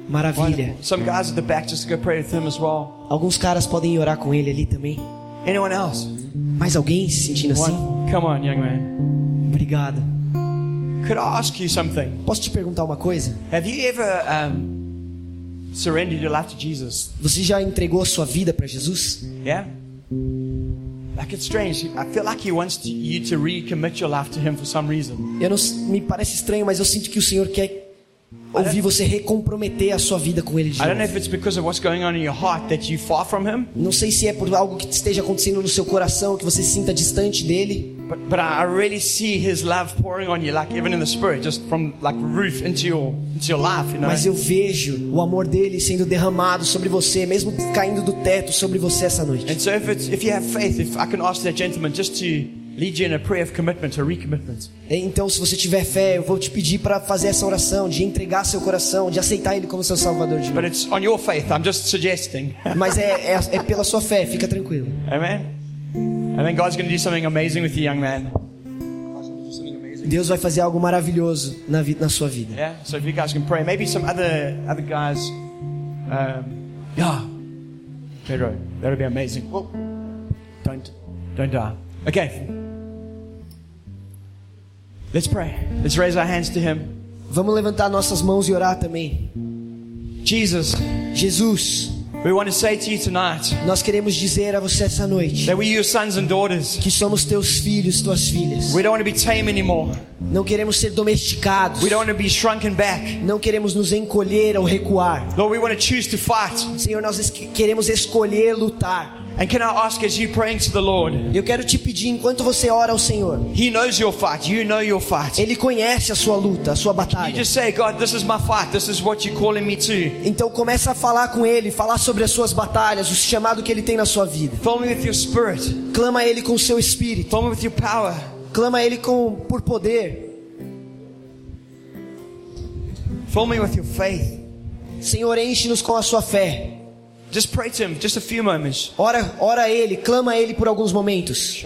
Maravilha. Wonderful. Some guys at the back just go pray with him as well. Alguns caras podem orar com ele ali também. Anyone else? Mais alguém se sentindo assim? Come on, young man. Obrigado. Could I ask you something? Posso te perguntar uma coisa? Have you ever um, surrendered your life to Jesus? Você já entregou a sua vida para Jesus? Yeah? Like it's strange. I feel like he wants to, you to recommit your life to him for some reason. Eu não, me parece estranho, mas eu sinto que o Senhor quer ouvir você recomprometer a sua vida com Ele de I don't know novo. if it's because of what's going on in your heart that you far from him, Não sei se é por algo que esteja acontecendo no seu coração, que você se sinta distante dele, but, but I really see his love pouring on you, like even in the spirit, just from like roof into your into your life, you know. mas eu vejo o amor dele sendo derramado sobre você, mesmo caindo do teto sobre você essa noite. And so if it's if you have faith, if I can ask that gentleman just to lead you in a prayer of commitment, a recommitment. Então, se você tiver fé, eu vou te pedir para fazer essa oração, de entregar seu coração, de aceitar Ele como seu Salvador de But novo. it's on your faith. I'm just suggesting. Mas é, é, é pela sua fé, fica tranquilo. Amen. I think God's going to do something amazing with you, young man. Deus vai fazer algo maravilhoso na, vi- na sua vida. Yeah. So if you guys can pray, maybe some other other guys. Um, yeah. Pedro, that would be amazing. Well, don't don't die. Okay. Let's pray. Let's raise our hands to Him. Vamos levantar nossas mãos e orar também. Jesus, Jesus, we want to say to you tonight nós queremos dizer a você essa noite that we're your sons and daughters. que somos teus filhos, tuas filhas. We don't want to be tame anymore. Não queremos ser domesticados. We don't want to be shrunken back. Não queremos nos encolher ou recuar. Lord, we want to choose to fight. Senhor, nós queremos escolher lutar. And can I ask, as you praying to the Lord, Eu quero te pedir, enquanto você ora ao Senhor, He knows your fight. You know your fight. Ele conhece a sua luta, a sua You batalha. just say, God, this is my fight. This is what you're calling me to. Então começa a falar com Ele, falar sobre as suas batalhas, o chamado que Ele tem na sua vida. Fill me with your spirit. Clama a Ele com o seu espírito, Fill me with your power. clama a Ele com por poder. Fill me with your faith. Senhor, enche-nos com a sua fé. Just pray to Him just a few moments. Ora, ora a Ele, clama a Ele por alguns momentos.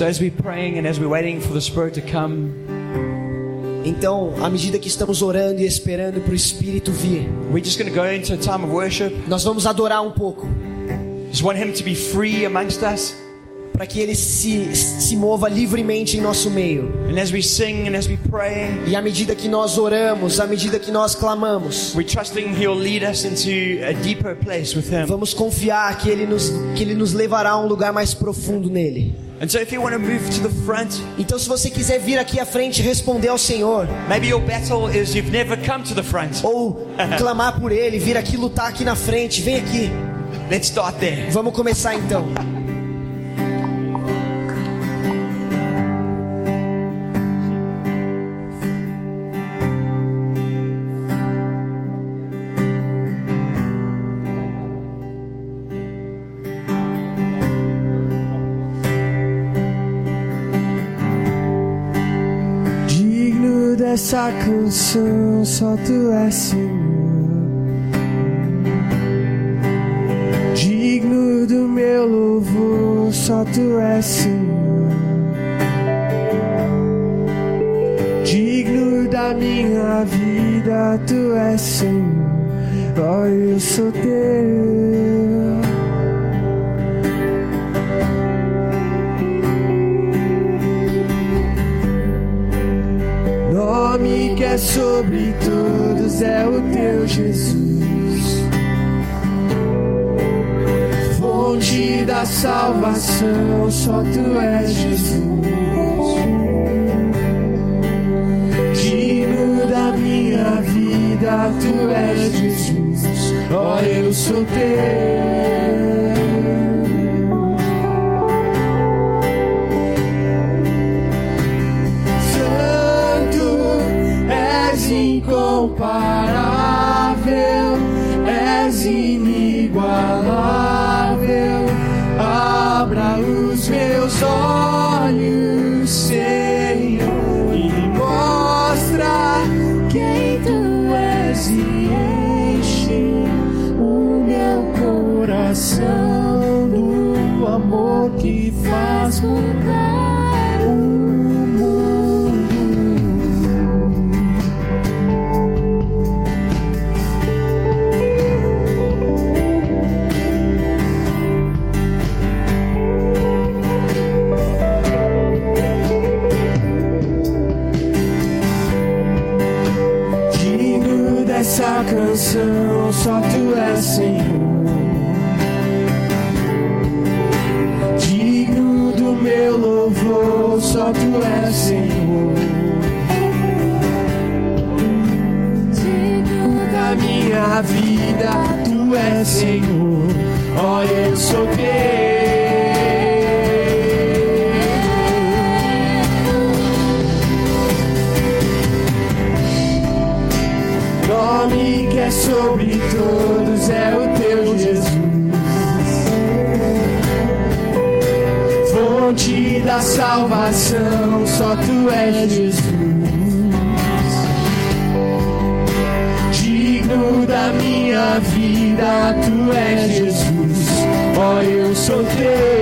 So as we're praying and as we're waiting for the Spirit to come, Então, à medida que estamos orando e esperando para o Espírito vir, we're just going to go into a time of worship. nós vamos adorar um pouco, Just want Him to be free amongst us. Para que Ele se, se mova livremente em nosso meio. And as we sing and as we pray, E à medida que nós oramos, à medida que nós clamamos, we're trusting He'll lead us into a deeper place with Him. vamos confiar que Ele nos, que Ele nos levará a um lugar mais profundo nele. And so if you want to move to the front, Então, se você quiser vir aqui à frente e responder ao Senhor, maybe your battle is you've never come to the front. ou clamar por Ele, vir aqui lutar aqui na frente, vem aqui. (laughs) Let's start there. Vamos começar então. essa canção só tu és Senhor. Digno do meu louvor, só tu és Senhor. Digno da minha vida, tu és Senhor. Oh, eu sou teu. Sobre todos é o teu Jesus. Fonte da salvação, só tu és Jesus. Digno da minha vida, tu és Jesus. Ó, eu sou teu. soul Senhor. Ó, eu sou teu. Nome que é sobre todos é o teu Jesus. Fonte da salvação, só tu és Jesus. Digno da minha vida, tu és Jesus. Ó, eu sou teu.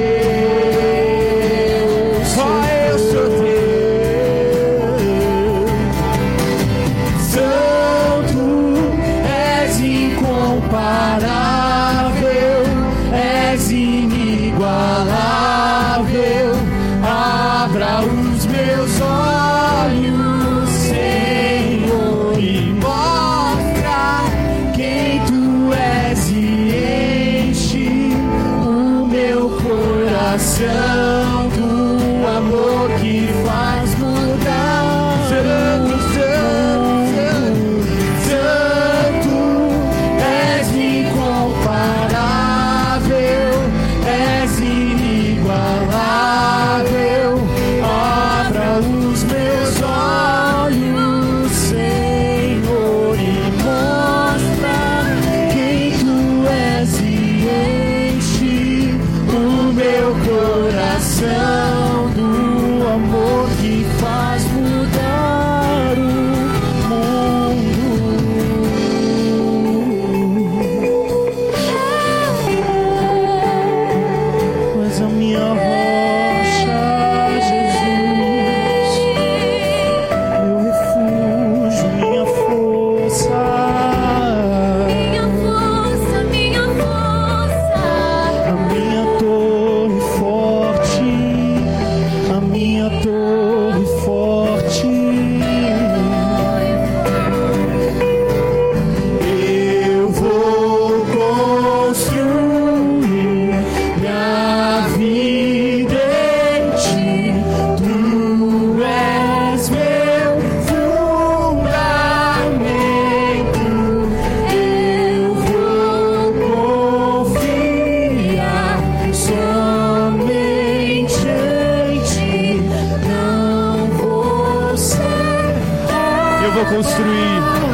Eu vou construir.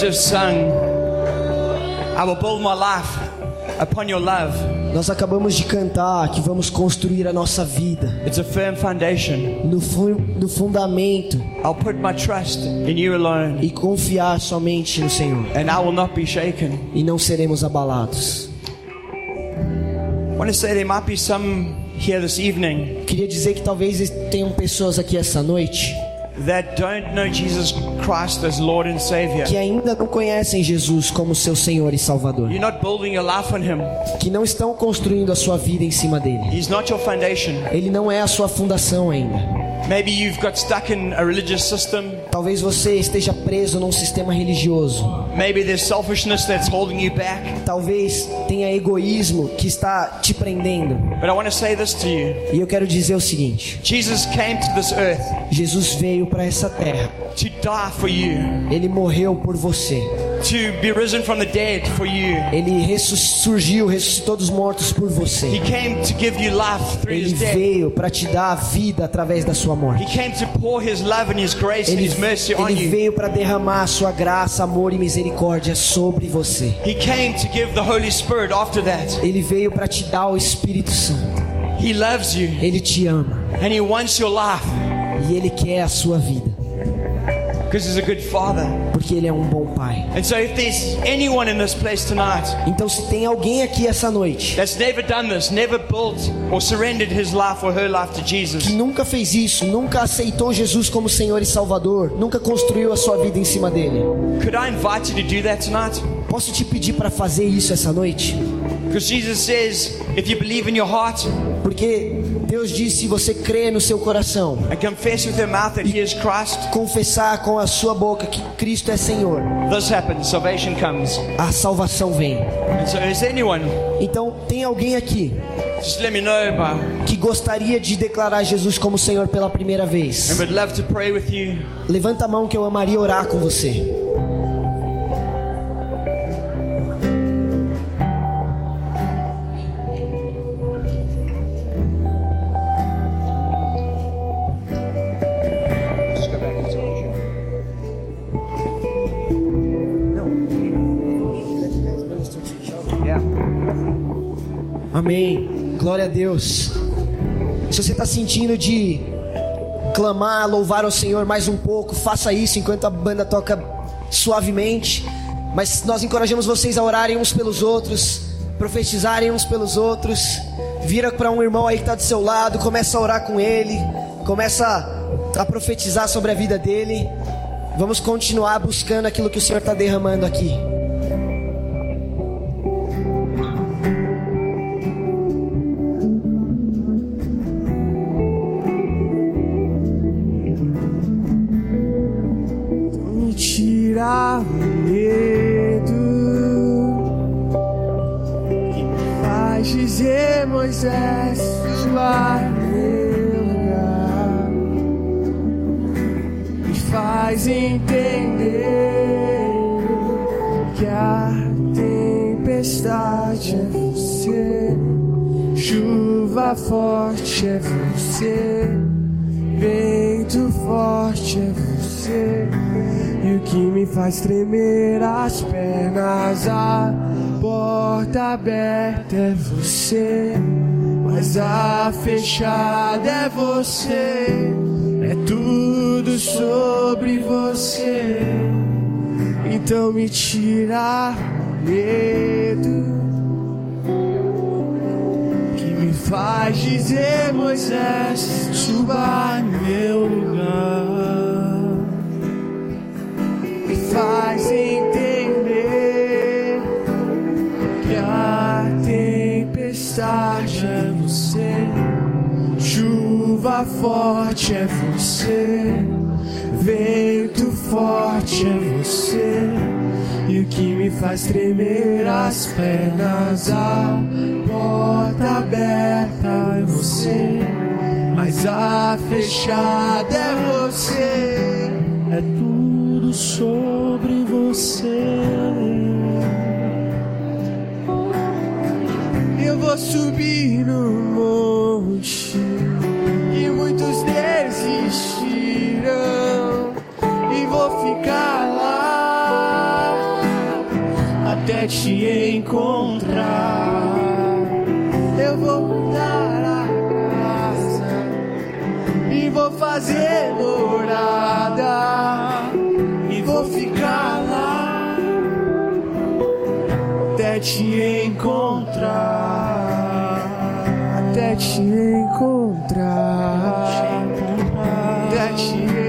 Just sung, I will build my life upon your love. Nós acabamos de cantar que vamos construir a nossa vida It's a firm foundation. no, fu no fundamento I'll put my trust in you alone, e confiar somente no Senhor and I will not be shaken. e não seremos abalados. I want to say there might be some here this evening Queria dizer que talvez tenham pessoas aqui essa noite that don't know Jesus Christ as Lord and Savior. que ainda não conhecem Jesus como seu Senhor e Salvador, You're not building your life on Him. que não estão construindo a sua vida em cima dele. He's not your foundation. Ele não é a sua fundação ainda. Maybe you've got stuck in a religious system. Talvez você esteja preso num sistema religioso. Maybe there's selfishness that's holding you back. Talvez tenha egoísmo que está te prendendo. But I want to say this to you E eu quero dizer o seguinte: Jesus came to this earth Jesus veio para essa terra. to die for you, Ele morreu por você. to be risen from the dead for you. Ele ressurgiu, ressuscitou dos mortos por He você. came to give you life through Ele veio para te dar a vida através da sua He morte. came to pour His love and His grace and Ele, His mercy on ele veio para derramar a sua graça, amor e misericórdia sobre você. He came to give the Holy Spirit after that. Ele veio para te dar o Espírito Santo. Ele te ama and He wants your life e ele quer a sua vida, porque ele é um bom pai. And so, if there's anyone in this place tonight Então, se tem alguém aqui essa noite that's never done this, never built or surrendered his life or her life to Jesus, que nunca fez isso, nunca aceitou Jesus como Senhor e Salvador, nunca construiu a sua vida em cima dele, could I invite you to do that tonight? posso te pedir para fazer isso essa noite? Because Jesus says, if you believe in your heart Porque Deus disse: se você crê no seu coração, Christ, confessar com a sua boca que Cristo é Senhor, happens, a salvação vem. So, anyone? Então, tem alguém aqui know, que gostaria de declarar Jesus como Senhor pela primeira vez? Levanta a mão que eu amaria orar com você. Amém. Glória a Deus. Se você está sentindo de clamar, louvar ao Senhor mais um pouco, faça isso enquanto a banda toca suavemente. Mas nós encorajamos vocês a orarem uns pelos outros, profetizarem uns pelos outros. Vira para um irmão aí que está do seu lado, começa a orar com ele, começa a profetizar sobre a vida dele. Vamos continuar buscando aquilo que o Senhor está derramando aqui. Faz tremer as pernas A porta aberta é você Mas a fechada é você. É tudo sobre você. Então me tira medo que me faz dizer Moisés suba meu lugar faz entender que a tempestade é você Chuva forte é você, vento forte é você, e o que me faz tremer as pernas, a porta aberta é você, mas a fechada é você, é tudo sobre você. Eu vou subir no monte e muitos desistirão e vou ficar lá até te encontrar. Eu vou mudar a casa e vou fazer morada vou ficar lá até te encontrar, até te encontrar, até te encontrar,